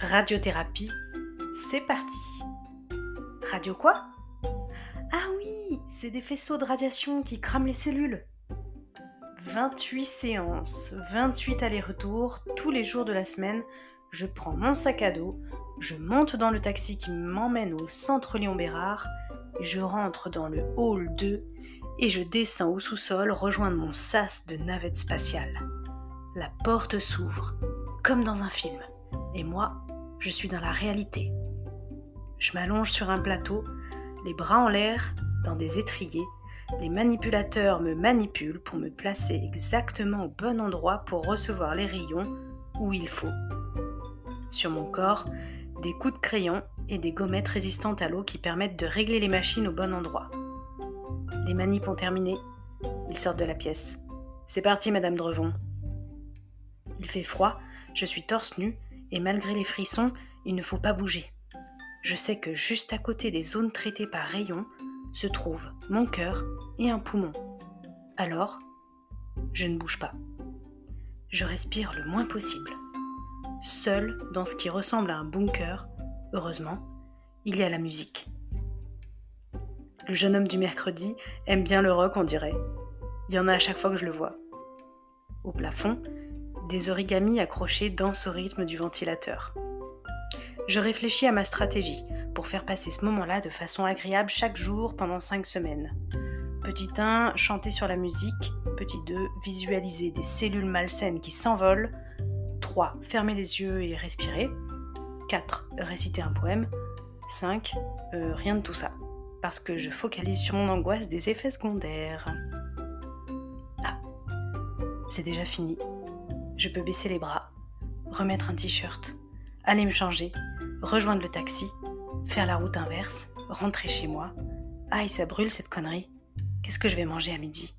Radiothérapie, c'est parti. Radio quoi? Ah oui, c'est des faisceaux de radiation qui crament les cellules. 28 séances, 28 allers-retours, tous les jours de la semaine, je prends mon sac à dos, je monte dans le taxi qui m'emmène au centre Léon Bérard, je rentre dans le hall 2 et je descends au sous-sol rejoindre mon sas de navette spatiale. La porte s'ouvre, comme dans un film, et moi, je suis dans la réalité. Je m'allonge sur un plateau, les bras en l'air, dans des étriers, les manipulateurs me manipulent pour me placer exactement au bon endroit pour recevoir les rayons où il faut. Sur mon corps, des coups de crayon et des gommettes résistantes à l'eau qui permettent de régler les machines au bon endroit. Les manips ont terminé. Ils sortent de la pièce. C'est parti, Madame Drevon. Il fait froid, je suis torse nu, et malgré les frissons, il ne faut pas bouger. Je sais que juste à côté des zones traitées par rayons se trouvent mon cœur et un poumon. Alors, je ne bouge pas. Je respire le moins possible. Seul dans ce qui ressemble à un bunker, heureusement, il y a la musique. Le jeune homme du mercredi aime bien le rock, on dirait. Il y en a à chaque fois que je le vois. Au plafond, des origamis accrochés dansent au rythme du ventilateur. Je réfléchis à ma stratégie pour faire passer ce moment-là de façon agréable chaque jour pendant cinq semaines. Petit 1, chanter sur la musique. Petit 2, visualiser des cellules malsaines qui s'envolent. 3, fermer les yeux et respirer. 4, réciter un poème. 5, euh, rien de tout ça parce que je focalise sur mon angoisse des effets secondaires. Ah, c'est déjà fini. Je peux baisser les bras, remettre un t-shirt, aller me changer, rejoindre le taxi, faire la route inverse, rentrer chez moi. Aïe, ça brûle cette connerie. Qu'est-ce que je vais manger à midi?